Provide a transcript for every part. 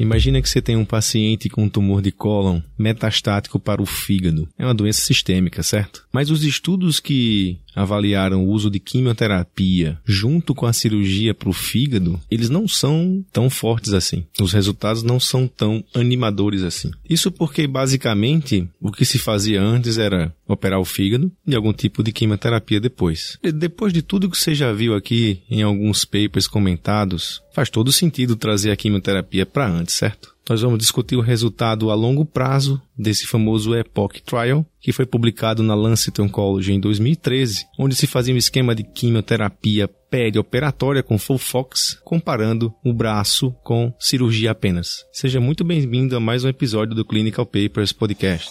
Imagina que você tem um paciente com um tumor de cólon metastático para o fígado. É uma doença sistêmica, certo? Mas os estudos que avaliaram o uso de quimioterapia junto com a cirurgia para o fígado, eles não são tão fortes assim. Os resultados não são tão animadores assim. Isso porque, basicamente, o que se fazia antes era operar o fígado e algum tipo de quimioterapia depois. E depois de tudo que você já viu aqui em alguns papers comentados, faz todo sentido trazer a quimioterapia para antes, certo? Nós vamos discutir o resultado a longo prazo desse famoso EPOC Trial, que foi publicado na Lancet Oncology em 2013, onde se fazia um esquema de quimioterapia perioperatória com Fox, comparando o braço com cirurgia apenas. Seja muito bem-vindo a mais um episódio do Clinical Papers Podcast.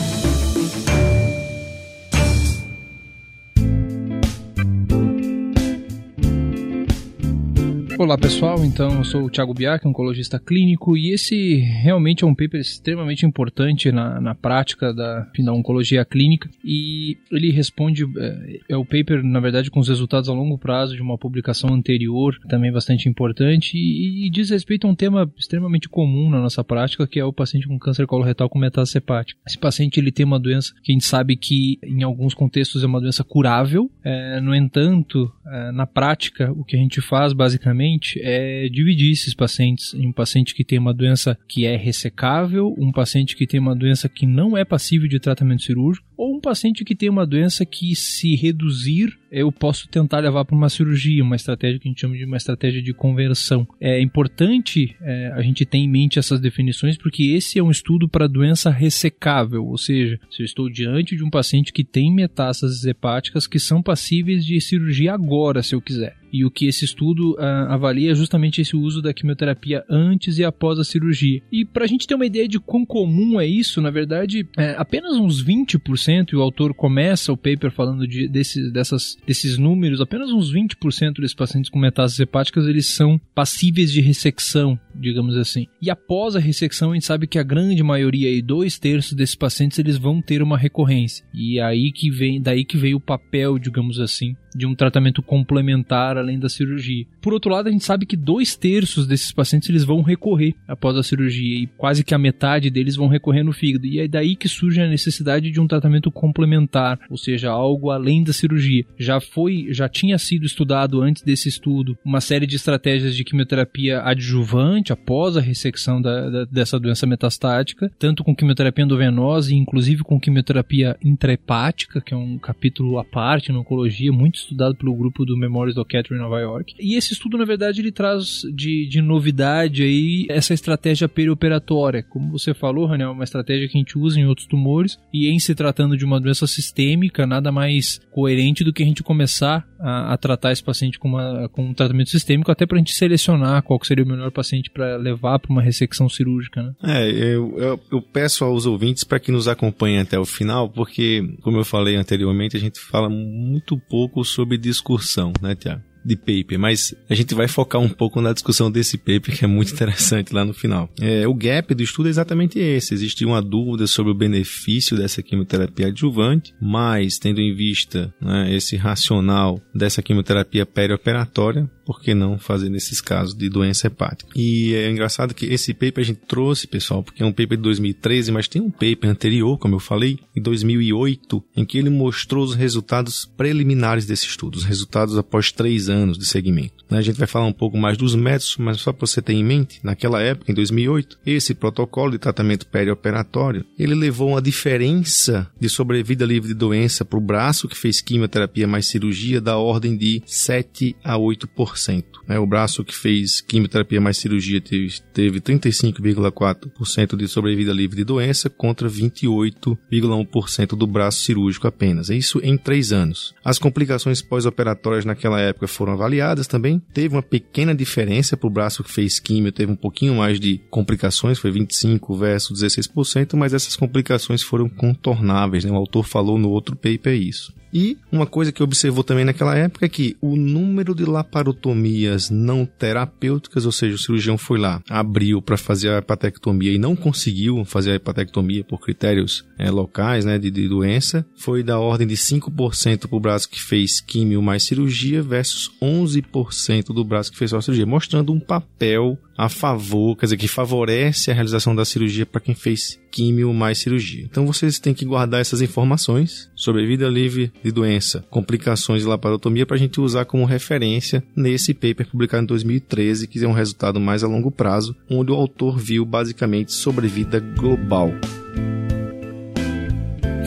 Olá pessoal, então eu sou o Thiago Biak, oncologista clínico, e esse realmente é um paper extremamente importante na, na prática da, da oncologia clínica. E ele responde, é, é, o paper na verdade com os resultados a longo prazo de uma publicação anterior, também bastante importante, e, e diz respeito a um tema extremamente comum na nossa prática, que é o paciente com câncer coloretal com metástase hepática. Esse paciente ele tem uma doença que a gente sabe que em alguns contextos é uma doença curável, é, no entanto, é, na prática o que a gente faz basicamente é dividir esses pacientes. Em um paciente que tem uma doença que é ressecável, um paciente que tem uma doença que não é passível de tratamento cirúrgico, ou um paciente que tem uma doença que, se reduzir, eu posso tentar levar para uma cirurgia, uma estratégia que a gente chama de uma estratégia de conversão. É importante é, a gente ter em mente essas definições, porque esse é um estudo para doença ressecável, ou seja, se eu estou diante de um paciente que tem metástases hepáticas que são passíveis de cirurgia agora, se eu quiser. E o que esse estudo uh, avalia é justamente esse uso da quimioterapia antes e após a cirurgia. E para a gente ter uma ideia de quão comum é isso, na verdade, é, apenas uns 20%, e o autor começa o paper falando de, desse, dessas, desses números, apenas uns 20% desses pacientes com metástases hepáticas eles são passíveis de ressecção, digamos assim. E após a ressecção, a gente sabe que a grande maioria, aí, dois terços desses pacientes, eles vão ter uma recorrência. E aí que vem, daí que veio o papel, digamos assim, de um tratamento complementar além da cirurgia. Por outro lado, a gente sabe que dois terços desses pacientes eles vão recorrer após a cirurgia e quase que a metade deles vão recorrer no fígado. E é daí que surge a necessidade de um tratamento complementar, ou seja, algo além da cirurgia. Já foi, já tinha sido estudado antes desse estudo uma série de estratégias de quimioterapia adjuvante após a ressecção da, da, dessa doença metastática, tanto com quimioterapia endovenosa e inclusive com quimioterapia intrahepática, que é um capítulo à parte na oncologia muito estudado pelo grupo do Memórias do Catherine em Nova York. E esse estudo, na verdade, ele traz de, de novidade aí essa estratégia perioperatória. Como você falou, Raniel, é uma estratégia que a gente usa em outros tumores e em se tratando de uma doença sistêmica, nada mais coerente do que a gente começar a, a tratar esse paciente com, uma, com um tratamento sistêmico, até para a gente selecionar qual seria o melhor paciente para levar para uma ressecção cirúrgica. Né? É, eu, eu, eu peço aos ouvintes para que nos acompanhem até o final, porque, como eu falei anteriormente, a gente fala muito pouco sobre discussão, né, Tiago? De paper, mas a gente vai focar um pouco na discussão desse paper que é muito interessante lá no final. É, o gap do estudo é exatamente esse. Existe uma dúvida sobre o benefício dessa quimioterapia adjuvante, mas tendo em vista né, esse racional dessa quimioterapia perioperatória, por que não fazer nesses casos de doença hepática? E é engraçado que esse paper a gente trouxe, pessoal, porque é um paper de 2013, mas tem um paper anterior, como eu falei, em 2008, em que ele mostrou os resultados preliminares desse estudo, os resultados após três anos de segmento. A gente vai falar um pouco mais dos métodos, mas só para você ter em mente, naquela época, em 2008, esse protocolo de tratamento perioperatório, ele levou uma diferença de sobrevida livre de doença para o braço que fez quimioterapia mais cirurgia da ordem de 7 a 8%. Né? O braço que fez quimioterapia mais cirurgia teve, teve 35,4% de sobrevida livre de doença contra 28,1% do braço cirúrgico apenas. É isso em três anos. As complicações pós-operatórias naquela época foram avaliadas também. Teve uma pequena diferença para o braço que fez quimio, teve um pouquinho mais de complicações, foi 25 versus 16%, mas essas complicações foram contornáveis. Né? O autor falou no outro paper isso. E uma coisa que observou também naquela época é que o número de laparotomias laparotomias não terapêuticas, ou seja, o cirurgião foi lá, abriu para fazer a hepatectomia e não conseguiu fazer a hepatectomia por critérios é, locais né, de, de, doença, foi da ordem de 5% para o braço que fez químio mais cirurgia versus 11% do braço que fez só cirurgia, mostrando um papel a favor, quer dizer, que favorece a realização da cirurgia para quem fez químio mais cirurgia. Então vocês têm que guardar essas informações sobre vida livre de doença, complicações de laparotomia para a gente usar como referência nesse paper publicado em 2013, que é um resultado mais a longo prazo, onde o autor viu basicamente sobrevida global.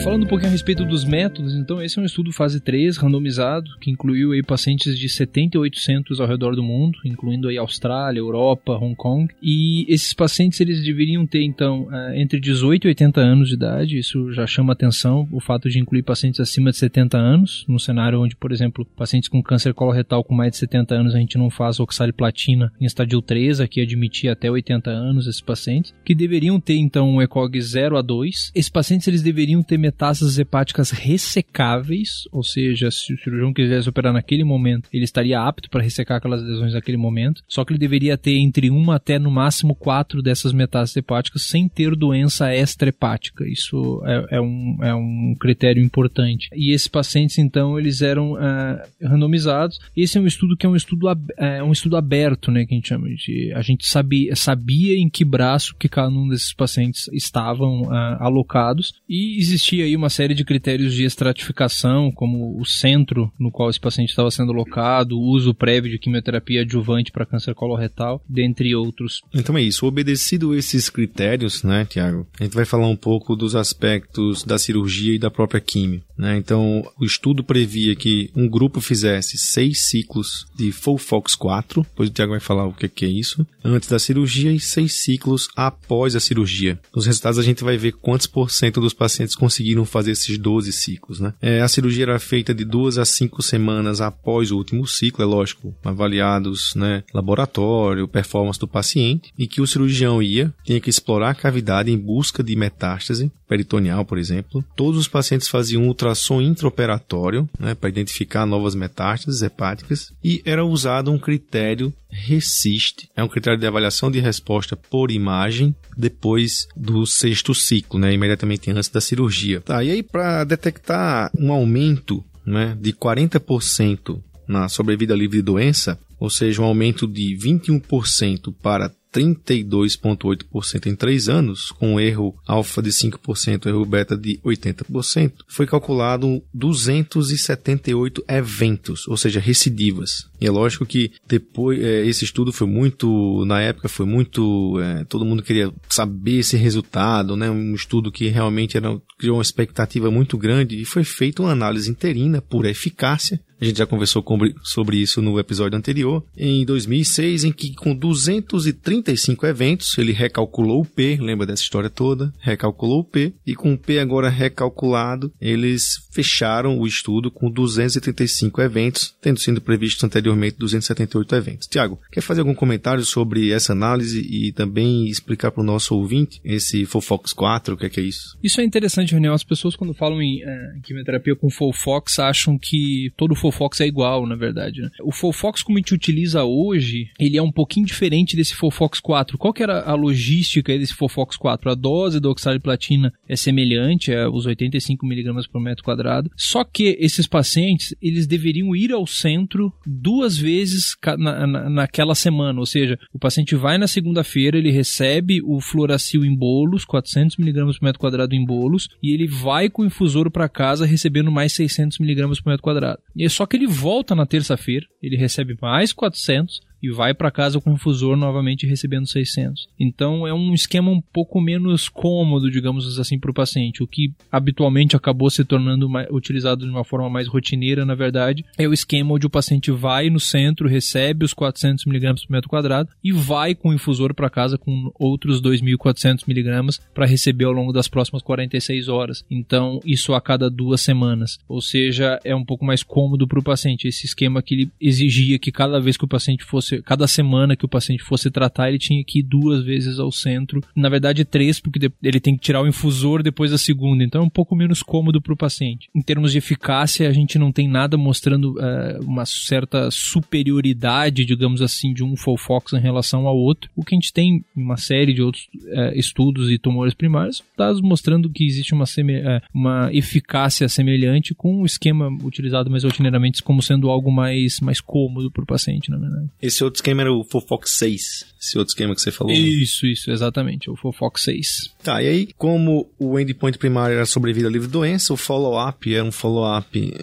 Falando um pouquinho a respeito dos métodos, então esse é um estudo fase 3, randomizado, que incluiu aí pacientes de 78 centros ao redor do mundo, incluindo aí Austrália, Europa, Hong Kong, e esses pacientes eles deveriam ter então eh, entre 18 e 80 anos de idade, isso já chama atenção, o fato de incluir pacientes acima de 70 anos, num cenário onde, por exemplo, pacientes com câncer coloretal com mais de 70 anos a gente não faz oxaliplatina em estádio 3, aqui admitir até 80 anos esses pacientes, que deveriam ter então um ECOG 0 a 2. Esses pacientes eles deveriam ter metástases hepáticas ressecáveis, ou seja, se o cirurgião quisesse operar naquele momento, ele estaria apto para ressecar aquelas lesões naquele momento, só que ele deveria ter entre uma até no máximo quatro dessas metástases hepáticas sem ter doença extra-hepática. Isso é, é, um, é um critério importante. E esses pacientes, então, eles eram uh, randomizados. Esse é um estudo que é um estudo, é, um estudo aberto, né, que a gente chama de... A gente sabia, sabia em que braço que cada um desses pacientes estavam uh, alocados e existia aí uma série de critérios de estratificação, como o centro no qual esse paciente estava sendo alocado, o uso prévio de quimioterapia adjuvante para câncer coloretal, dentre outros. Então é isso. Obedecido esses critérios, né, Tiago, a gente vai falar um pouco dos aspectos da cirurgia e da própria quimio. Né? Então, o estudo previa que um grupo fizesse seis ciclos de Fofox 4, depois o Tiago vai falar o que é isso, antes da cirurgia e seis ciclos após a cirurgia. Nos resultados a gente vai ver quantos por cento dos pacientes conseguiram fazer esses 12 ciclos. Né? É, a cirurgia era feita de duas a cinco semanas após o último ciclo, é lógico, avaliados né, laboratório, performance do paciente, e que o cirurgião ia, tinha que explorar a cavidade em busca de metástase peritoneal, por exemplo. Todos os pacientes faziam um ultrassom intraoperatório né, para identificar novas metástases hepáticas e era usado um critério RESIST, é um critério de avaliação de resposta por imagem depois do sexto ciclo, né, imediatamente antes da cirurgia. Tá, e aí para detectar um aumento né, de 40% na sobrevida livre de doença, ou seja, um aumento de 21% para 32,8% em 3 anos, com erro alfa de 5%, erro beta de 80%, foi calculado 278 eventos, ou seja, recidivas. E é lógico que depois é, esse estudo foi muito, na época foi muito, é, todo mundo queria saber esse resultado, né? Um estudo que realmente era, criou uma expectativa muito grande e foi feita uma análise interina por eficácia a gente já conversou sobre isso no episódio anterior. Em 2006, em que com 235 eventos, ele recalculou o P, lembra dessa história toda? Recalculou o P, e com o P agora recalculado, eles fecharam o estudo com 235 eventos, tendo sido previstos anteriormente 278 eventos. Tiago, quer fazer algum comentário sobre essa análise e também explicar para o nosso ouvinte esse Fofox 4, o que é, que é isso? Isso é interessante, René. As pessoas quando falam em é, quimioterapia com Fofox acham que todo Fofox é igual, na verdade. Né? O Fofox, como a gente utiliza hoje, ele é um pouquinho diferente desse Fofox 4. Qual que era a logística desse Fofox 4? A dose do oxaliplatina é semelhante, é os 85mg por metro quadrado. Só que esses pacientes, eles deveriam ir ao centro duas vezes na, na, naquela semana. Ou seja, o paciente vai na segunda-feira, ele recebe o fluoracil em bolos, 400mg por metro quadrado em bolos, e ele vai com o infusor para casa recebendo mais 600mg por metro quadrado. E é só que ele volta na terça-feira, ele recebe mais 400 e vai para casa com o infusor novamente recebendo 600. Então é um esquema um pouco menos cômodo, digamos assim, para o paciente. O que habitualmente acabou se tornando mais, utilizado de uma forma mais rotineira, na verdade, é o esquema onde o paciente vai no centro, recebe os 400 mg por metro quadrado e vai com o infusor para casa com outros 2.400 mg para receber ao longo das próximas 46 horas. Então isso a cada duas semanas. Ou seja, é um pouco mais cômodo para o paciente. Esse esquema que ele exigia que cada vez que o paciente fosse fosse, cada semana que o paciente fosse tratar, ele tinha que ir duas vezes ao centro. Na verdade, três, porque ele tem que tirar o infusor depois da segunda. Então é um pouco menos cômodo para o paciente. Em termos de eficácia, a gente não tem nada mostrando uh, uma certa superioridade, digamos assim, de um Folfox em relação ao outro. O que a gente tem em uma série de outros uh, estudos e tumores primários, dados mostrando que existe uma, uh, uma eficácia semelhante com o esquema utilizado mais rotineiramente como sendo algo mais, mais cômodo para o paciente, na verdade. Esse outro esquema era o Fofox 6, esse outro esquema que você falou. Isso, isso, exatamente, o Fofox 6. Tá, e aí, como o endpoint primário era sobrevida livre doença, o follow-up era um follow-up,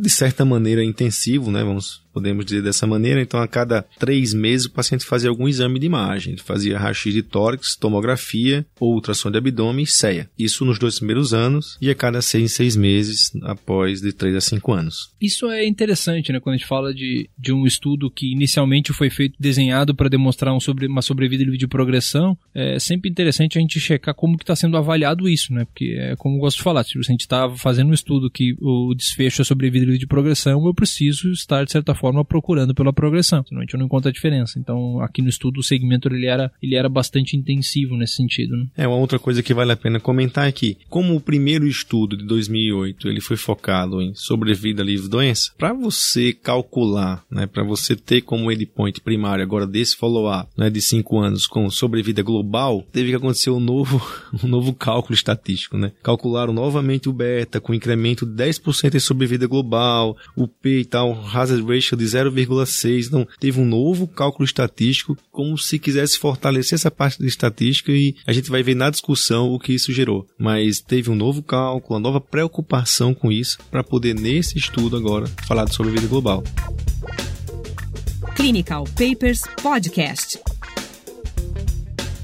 de certa maneira, intensivo, né? Vamos podemos dizer dessa maneira. Então, a cada três meses, o paciente fazia algum exame de imagem. Ele fazia raio-x de tórax, tomografia, ou ultrassom de abdômen e CEA. Isso nos dois primeiros anos e a cada seis, seis meses, após de três a cinco anos. Isso é interessante, né? Quando a gente fala de, de um estudo que inicialmente foi feito, desenhado para demonstrar um sobre, uma sobrevida livre de progressão, é sempre interessante a gente checar como que está sendo avaliado isso, né? Porque é como eu gosto de falar, se a gente está fazendo um estudo que o desfecho é sobrevida livre de progressão, eu preciso estar, de certa forma, procurando pela progressão, senão a gente não encontra a diferença. Então, aqui no estudo, o segmento ele era, ele era bastante intensivo nesse sentido. Né? É, uma outra coisa que vale a pena comentar aqui, é como o primeiro estudo de 2008 ele foi focado em sobrevida livre doença, para você calcular, né, para você ter como endpoint primário agora desse follow-up né, de 5 anos com sobrevida global, teve que acontecer um novo, um novo cálculo estatístico. Né? Calcularam novamente o beta com incremento de 10% em sobrevida global, o P e tal, hazard ratio de 0,6. Então, teve um novo cálculo estatístico, como se quisesse fortalecer essa parte da estatística e a gente vai ver na discussão o que isso gerou. Mas teve um novo cálculo, uma nova preocupação com isso, para poder, nesse estudo agora, falar sobre vida global. Clinical Papers Podcast.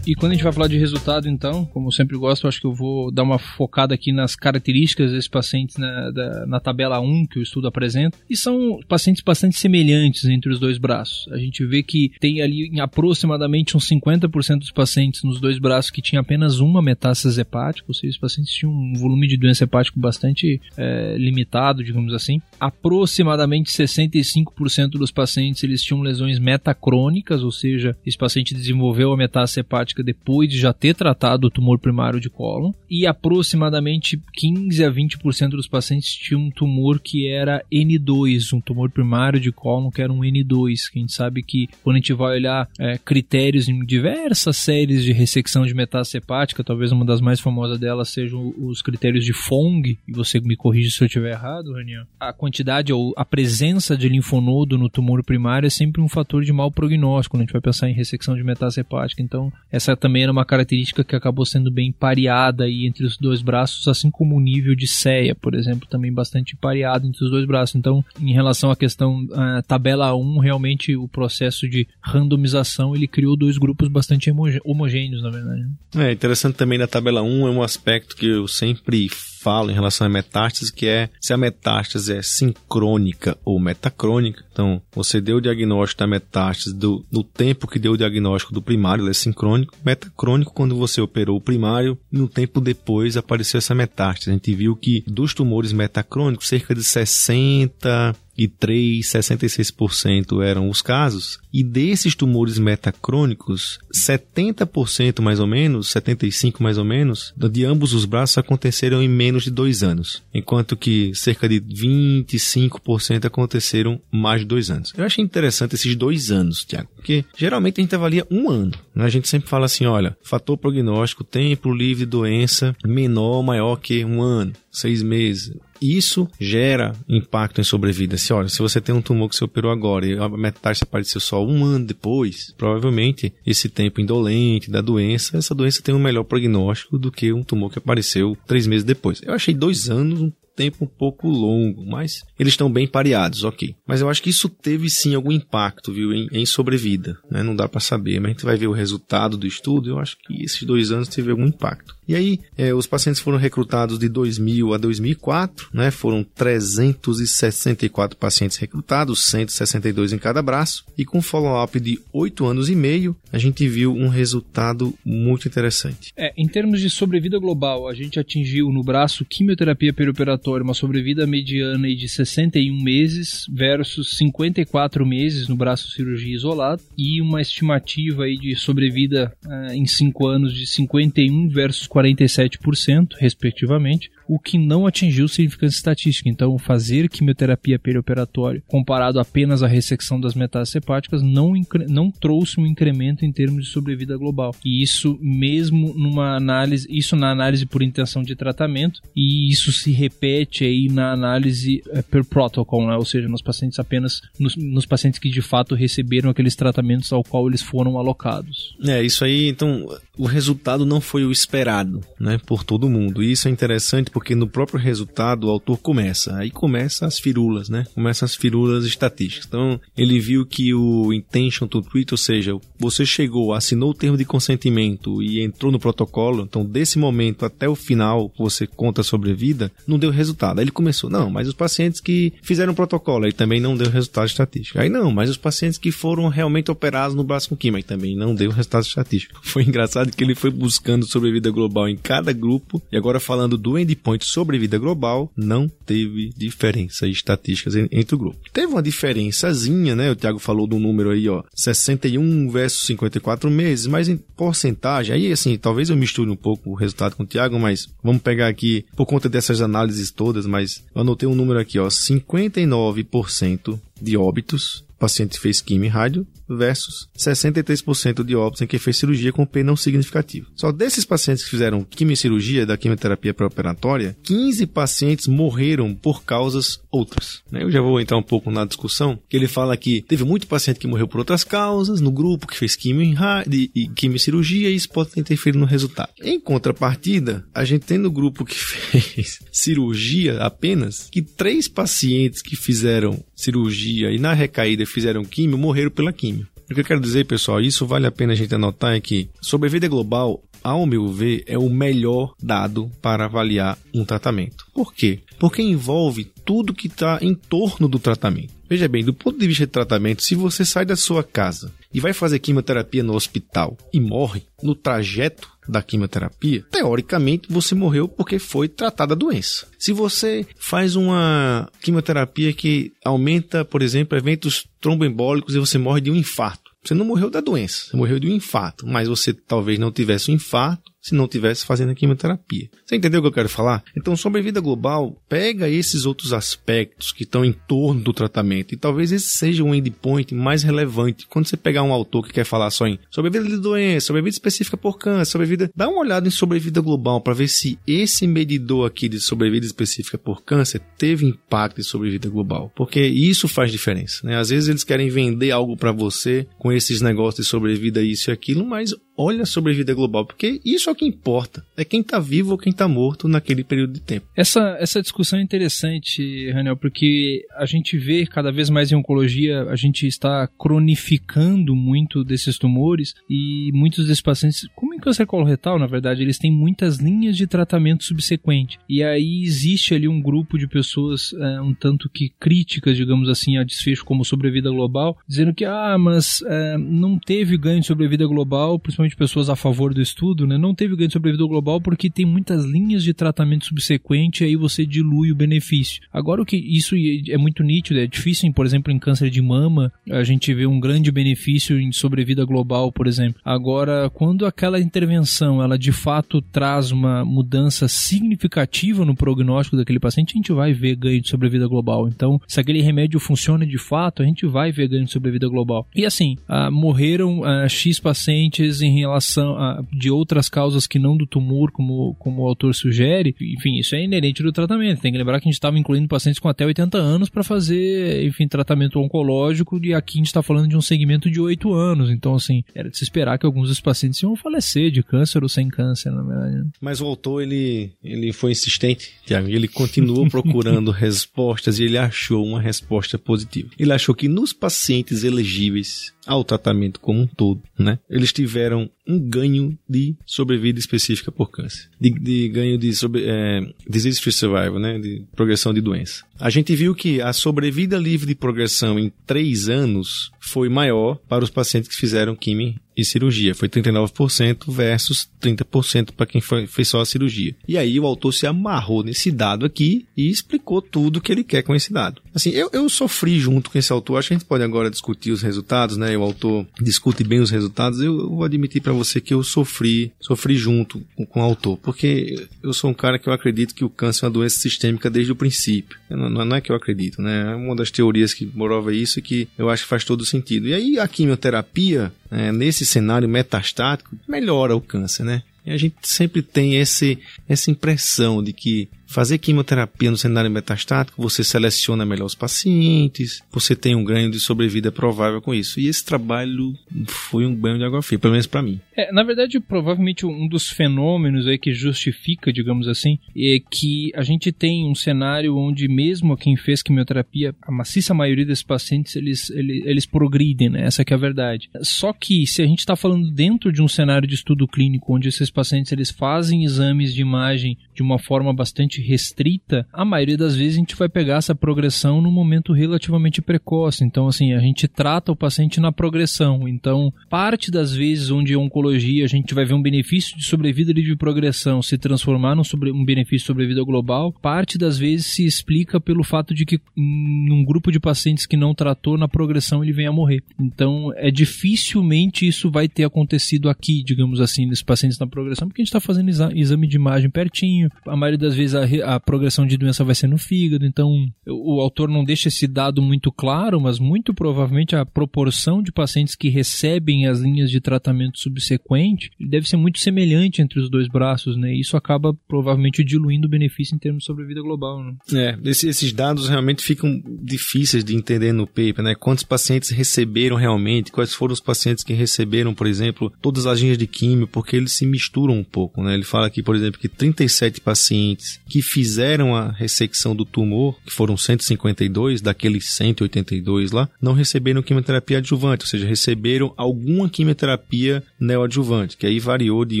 E quando a gente vai falar de resultado, então, como eu sempre gosto, acho que eu vou dar uma focada aqui nas características desses pacientes na, da, na tabela 1 que o estudo apresenta. E são pacientes bastante semelhantes entre os dois braços. A gente vê que tem ali em aproximadamente uns 50% dos pacientes nos dois braços que tinha apenas uma metástase hepática, ou seja, os pacientes tinham um volume de doença hepática bastante é, limitado, digamos assim. Aproximadamente 65% dos pacientes eles tinham lesões metacrônicas, ou seja, esse paciente desenvolveu a metástase hepática depois de já ter tratado o tumor primário de cólon, e aproximadamente 15 a 20% dos pacientes tinham um tumor que era N2, um tumor primário de cólon que era um N2, que a gente sabe que quando a gente vai olhar é, critérios em diversas séries de ressecção de metástase hepática, talvez uma das mais famosas delas sejam os critérios de Fong, e você me corrige se eu estiver errado, Raniel. A quantidade ou a presença de linfonodo no tumor primário é sempre um fator de mau prognóstico quando a gente vai pensar em ressecção de metástase hepática. Então, essa essa também era uma característica que acabou sendo bem pareada aí entre os dois braços, assim como o nível de ceia, por exemplo, também bastante pareado entre os dois braços. Então, em relação à questão uh, tabela 1, realmente o processo de randomização ele criou dois grupos bastante homogêneos, na verdade. É interessante também na tabela 1 é um aspecto que eu sempre falo em relação à metástase, que é se a metástase é sincrônica ou metacrônica. Então, você deu o diagnóstico da metástase do, no tempo que deu o diagnóstico do primário, ele é sincrônico. Metacrônico, quando você operou o primário, no tempo depois apareceu essa metástase. A gente viu que dos tumores metacrônicos, cerca de 60 e 3, 66% eram os casos. E desses tumores metacrônicos, 70% mais ou menos, 75% mais ou menos, de ambos os braços aconteceram em menos de dois anos. Enquanto que cerca de 25% aconteceram mais de dois anos. Eu achei interessante esses dois anos, Tiago, porque geralmente a gente avalia um ano. Né? A gente sempre fala assim, olha, fator prognóstico, tempo livre de doença menor ou maior que um ano, seis meses. Isso gera impacto em sobrevida. Se olha, se você tem um tumor que você operou agora e a metástase apareceu só um ano depois, provavelmente esse tempo indolente da doença, essa doença tem um melhor prognóstico do que um tumor que apareceu três meses depois. Eu achei dois anos um tempo um pouco longo, mas eles estão bem pareados, ok. Mas eu acho que isso teve sim algum impacto, viu, em, em sobrevida, né? Não dá para saber, mas a gente vai ver o resultado do estudo. Eu acho que esses dois anos teve algum impacto. E aí, é, os pacientes foram recrutados de 2000 a 2004, né? Foram 364 pacientes recrutados, 162 em cada braço, e com follow-up de 8 anos e meio, a gente viu um resultado muito interessante. É, em termos de sobrevida global, a gente atingiu no braço quimioterapia perioperatória uma sobrevida mediana de 61 meses versus 54 meses no braço cirurgia isolado e uma estimativa aí de sobrevida uh, em 5 anos de 51 versus 47%, respectivamente, o que não atingiu significância estatística. Então, fazer quimioterapia perioperatória comparado apenas à ressecção das metástases hepáticas não, não trouxe um incremento em termos de sobrevida global. E isso mesmo numa análise, isso na análise por intenção de tratamento, e isso se repete aí na análise é, per protocol, né? ou seja, nos pacientes apenas nos, nos pacientes que de fato receberam aqueles tratamentos ao qual eles foram alocados. É, isso aí, então, o resultado não foi o esperado, né, por todo mundo. E isso é interessante porque no próprio resultado o autor começa, aí começa as firulas, né? Começa as firulas estatísticas. Então, ele viu que o intention to treat, ou seja, você chegou, assinou o termo de consentimento e entrou no protocolo, então desse momento até o final, você conta sobre a vida, não deu resultado. Aí ele começou, não, mas os pacientes que fizeram o protocolo, aí também não deu resultado estatístico. Aí não, mas os pacientes que foram realmente operados no braço com química, aí também não deu resultado estatístico. Foi engraçado que ele foi buscando sobrevida global em cada grupo e agora falando do endpoint sobrevida global, não teve diferença estatísticas entre o grupo. Teve uma diferençazinha, né? O Thiago falou do número aí, ó, 61 versus 54 meses, mas em porcentagem, aí assim, talvez eu misture um pouco o resultado com o Thiago, mas vamos pegar aqui por conta dessas análises todas, mas eu anotei um número aqui, ó, 59% de óbitos paciente fez quimio e rádio versus 63% de óbitos em quem fez cirurgia com P não significativo. Só desses pacientes que fizeram quimio-cirurgia da quimioterapia pré-operatória, 15 pacientes morreram por causas outras. Né? Eu já vou entrar um pouco na discussão, que ele fala que teve muito paciente que morreu por outras causas, no grupo que fez quimio e quimio-cirurgia, e isso pode ter interferido no resultado. Em contrapartida, a gente tem no grupo que fez cirurgia apenas, que três pacientes que fizeram cirurgia e na recaída fizeram químio morreram pela químio. O que eu quero dizer, pessoal, isso vale a pena a gente anotar é que sobrevida global, ao meu ver, é o melhor dado para avaliar um tratamento. Por quê? Porque envolve tudo que está em torno do tratamento. Veja bem, do ponto de vista de tratamento, se você sai da sua casa e vai fazer quimioterapia no hospital e morre no trajeto da quimioterapia, teoricamente você morreu porque foi tratada a doença. Se você faz uma quimioterapia que aumenta, por exemplo, eventos tromboembólicos e você morre de um infarto, você não morreu da doença, você morreu de um infarto, mas você talvez não tivesse um infarto se não tivesse fazendo a quimioterapia. Você entendeu o que eu quero falar? Então, sobrevida global pega esses outros aspectos que estão em torno do tratamento e talvez esse seja o endpoint mais relevante. Quando você pegar um autor que quer falar só em sobrevida de doença, sobrevida específica por câncer, sobrevida, dá uma olhada em sobrevida global para ver se esse medidor aqui de sobrevida específica por câncer teve impacto em sobrevida global, porque isso faz diferença, né? Às vezes eles querem vender algo para você com esses negócios de sobrevida isso e aquilo, mas olha a sobrevida global, porque isso é o que importa. É quem está vivo ou quem está morto naquele período de tempo. Essa, essa discussão é interessante, Raniel, porque a gente vê cada vez mais em oncologia, a gente está cronificando muito desses tumores e muitos desses pacientes, como em câncer coloretal, na verdade, eles têm muitas linhas de tratamento subsequente. E aí existe ali um grupo de pessoas é, um tanto que críticas, digamos assim, a desfecho como sobrevida global, dizendo que, ah, mas é, não teve ganho de sobrevida global, principalmente principalmente pessoas a favor do estudo, né, não teve ganho de sobrevida global porque tem muitas linhas de tratamento subsequente e aí você dilui o benefício. Agora o que isso é muito nítido, é difícil, por exemplo, em câncer de mama, a gente vê um grande benefício em sobrevida global, por exemplo. Agora, quando aquela intervenção, ela de fato traz uma mudança significativa no prognóstico daquele paciente, a gente vai ver ganho de sobrevida global. Então, se aquele remédio funciona de fato, a gente vai ver ganho de sobrevida global. E assim, ah, morreram ah, X pacientes em relação a de outras causas que não do tumor, como, como o autor sugere, enfim, isso é inerente do tratamento. Tem que lembrar que a gente estava incluindo pacientes com até 80 anos para fazer, enfim, tratamento oncológico, e aqui a gente está falando de um segmento de 8 anos. Então, assim, era de se esperar que alguns dos pacientes iam falecer de câncer ou sem câncer, na verdade. Né? Mas o autor, ele, ele foi insistente, Tiago, ele continuou procurando respostas e ele achou uma resposta positiva. Ele achou que nos pacientes elegíveis ao tratamento como um todo, né? Eles tiveram um ganho de sobrevida específica por câncer, de, de ganho de sobre, é, disease free survival, né? De progressão de doença. A gente viu que a sobrevida livre de progressão em três anos foi maior para os pacientes que fizeram quimio e cirurgia. Foi 39% versus 30% para quem foi, fez só a cirurgia. E aí o autor se amarrou nesse dado aqui e explicou tudo que ele quer com esse dado. Assim, eu, eu sofri junto com esse autor, acho que a gente pode agora discutir os resultados, né? O autor discute bem os resultados. Eu, eu vou admitir para você que eu sofri, sofri junto com, com, o autor, porque eu sou um cara que eu acredito que o câncer é uma doença sistêmica desde o princípio. Não, não é que eu acredito, né? É uma das teorias que prova isso e que eu acho que faz todo sentido. E aí a quimioterapia, é, nesse cenário metastático, melhora o câncer, né? E a gente sempre tem esse, essa impressão de que fazer quimioterapia no cenário metastático, você seleciona melhor os pacientes, você tem um ganho de sobrevida provável com isso. E esse trabalho foi um banho de água fria, pelo menos para mim. É, na verdade, provavelmente um dos fenômenos aí que justifica, digamos assim, é que a gente tem um cenário onde mesmo quem fez quimioterapia, a maciça maioria desses pacientes, eles, eles, eles progridem, né? Essa é a verdade. Só que se a gente está falando dentro de um cenário de estudo clínico onde esses pacientes eles fazem exames de imagem de uma forma bastante restrita, a maioria das vezes a gente vai pegar essa progressão num momento relativamente precoce. Então, assim, a gente trata o paciente na progressão. Então, parte das vezes onde a oncologia a gente vai ver um benefício de sobrevida livre de progressão se transformar num sobre, um benefício de sobrevida global, parte das vezes se explica pelo fato de que num grupo de pacientes que não tratou, na progressão ele vem a morrer. Então, é dificilmente isso vai ter acontecido aqui, digamos assim, nesses pacientes na progressão, porque a gente está fazendo exa exame de imagem pertinho. A maioria das vezes a a progressão de doença vai ser no fígado, então o autor não deixa esse dado muito claro, mas muito provavelmente a proporção de pacientes que recebem as linhas de tratamento subsequente deve ser muito semelhante entre os dois braços, né? Isso acaba provavelmente diluindo o benefício em termos de sobrevida global, né? É, esses dados realmente ficam difíceis de entender no paper, né? Quantos pacientes receberam realmente, quais foram os pacientes que receberam, por exemplo, todas as linhas de químio, porque eles se misturam um pouco, né? Ele fala aqui, por exemplo, que 37 pacientes que fizeram a ressecção do tumor, que foram 152 daqueles 182 lá, não receberam quimioterapia adjuvante, ou seja, receberam alguma quimioterapia neoadjuvante, que aí variou de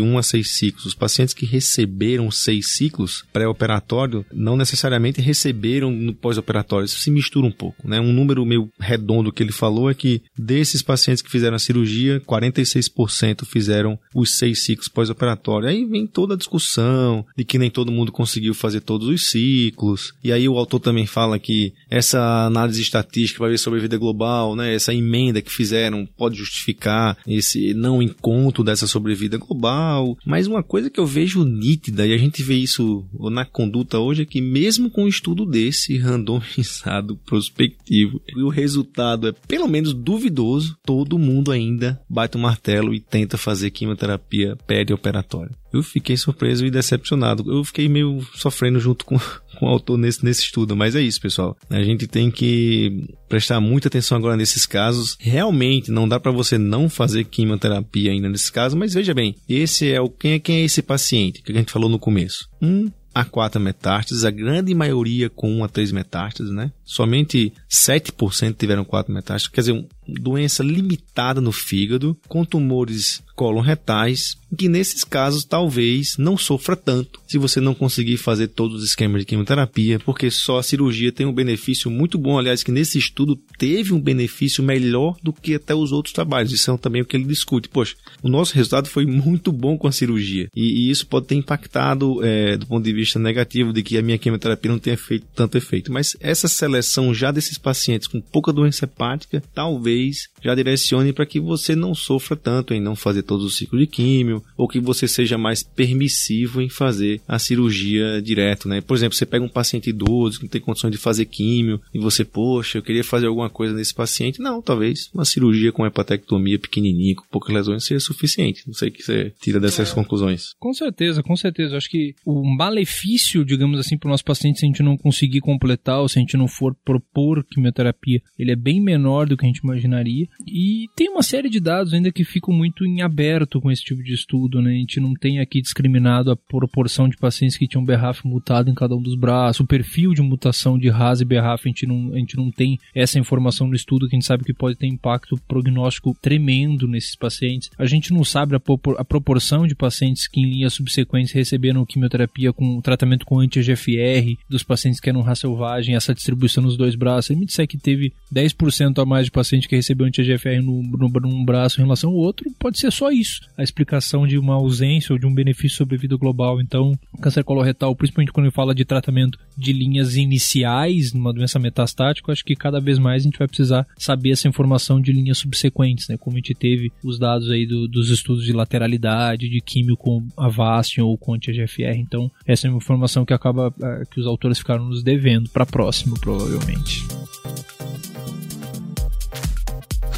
1 a 6 ciclos. Os pacientes que receberam 6 ciclos pré-operatório não necessariamente receberam no pós-operatório, isso se mistura um pouco, né? Um número meio redondo que ele falou é que desses pacientes que fizeram a cirurgia, 46% fizeram os 6 ciclos pós-operatório. Aí vem toda a discussão de que nem todo mundo conseguiu fazer fazer todos os ciclos. E aí o autor também fala que essa análise estatística para ver sobre a vida global, né, essa emenda que fizeram pode justificar esse não encontro dessa sobrevida global. Mas uma coisa que eu vejo nítida, e a gente vê isso na conduta hoje, é que mesmo com um estudo desse randomizado, prospectivo, e o resultado é pelo menos duvidoso, todo mundo ainda bate o martelo e tenta fazer quimioterapia perioperatória. Eu fiquei surpreso e decepcionado. Eu fiquei meio sofrendo junto com, com o autor nesse, nesse estudo. Mas é isso, pessoal. A gente tem que prestar muita atenção agora nesses casos. Realmente, não dá para você não fazer quimioterapia ainda nesses casos. Mas veja bem, esse é o quem é, quem é esse paciente que a gente falou no começo. Um a quatro metástases, a grande maioria com 1 a 3 metástases, né? Somente 7% tiveram quatro metástases, quer dizer, doença limitada no fígado, com tumores colon-retais, que nesses casos talvez não sofra tanto se você não conseguir fazer todos os esquemas de quimioterapia, porque só a cirurgia tem um benefício muito bom, aliás, que nesse estudo teve um benefício melhor do que até os outros trabalhos. Isso é também o que ele discute. Poxa, o nosso resultado foi muito bom com a cirurgia e, e isso pode ter impactado é, do ponto de vista negativo de que a minha quimioterapia não tenha feito tanto efeito. Mas essa seleção já desses pacientes com pouca doença hepática talvez já direcione para que você não sofra tanto em não fazer todos os ciclos de químio, ou que você seja mais permissivo em fazer a cirurgia direto, né? Por exemplo, você pega um paciente idoso que não tem condições de fazer químio e você, poxa, eu queria fazer alguma coisa nesse paciente. Não, talvez uma cirurgia com hepatectomia pequenininha, com poucas lesões, seja suficiente. Não sei o que você tira dessas é, conclusões. Com certeza, com certeza. Eu acho que o malefício, digamos assim, para o nosso paciente, se a gente não conseguir completar ou se a gente não for propor quimioterapia, ele é bem menor do que a gente imaginaria. E tem uma série de dados ainda que ficam muito em aberto com esse tipo de estudo, né? A gente não tem aqui discriminado a proporção de pacientes que tinham BRAF mutado em cada um dos braços, o perfil de mutação de RAS e BRAF, a gente não, a gente não tem essa informação no estudo que a gente sabe que pode ter impacto prognóstico tremendo nesses pacientes. A gente não sabe a, a proporção de pacientes que em linhas subsequentes receberam quimioterapia com tratamento com anti-EGFR, dos pacientes que eram raça selvagem, essa distribuição resposta nos dois braços, ele me disser que teve 10% a mais de paciente que recebeu anti-GFR no, no, num braço em relação ao outro, pode ser só isso. A explicação de uma ausência ou de um benefício sobre a vida global. Então, câncer coloretal, principalmente quando ele fala de tratamento de linhas iniciais numa doença metastática, acho que cada vez mais a gente vai precisar saber essa informação de linhas subsequentes, né? Como a gente teve os dados aí do, dos estudos de lateralidade, de químio com Avastin ou com anti-GFR. Então, essa é uma informação que acaba é, que os autores ficaram nos devendo para próximo, provavelmente.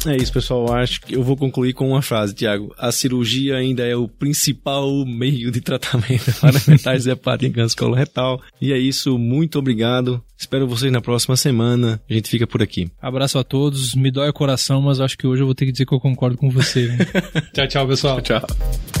É isso, pessoal. Acho que eu vou concluir com uma frase, Tiago. A cirurgia ainda é o principal meio de tratamento para metais hepáticos em câncer coloretal. E é isso. Muito obrigado. Espero vocês na próxima semana. A gente fica por aqui. Abraço a todos. Me dói o coração, mas acho que hoje eu vou ter que dizer que eu concordo com você. tchau, tchau, pessoal. Tchau. Este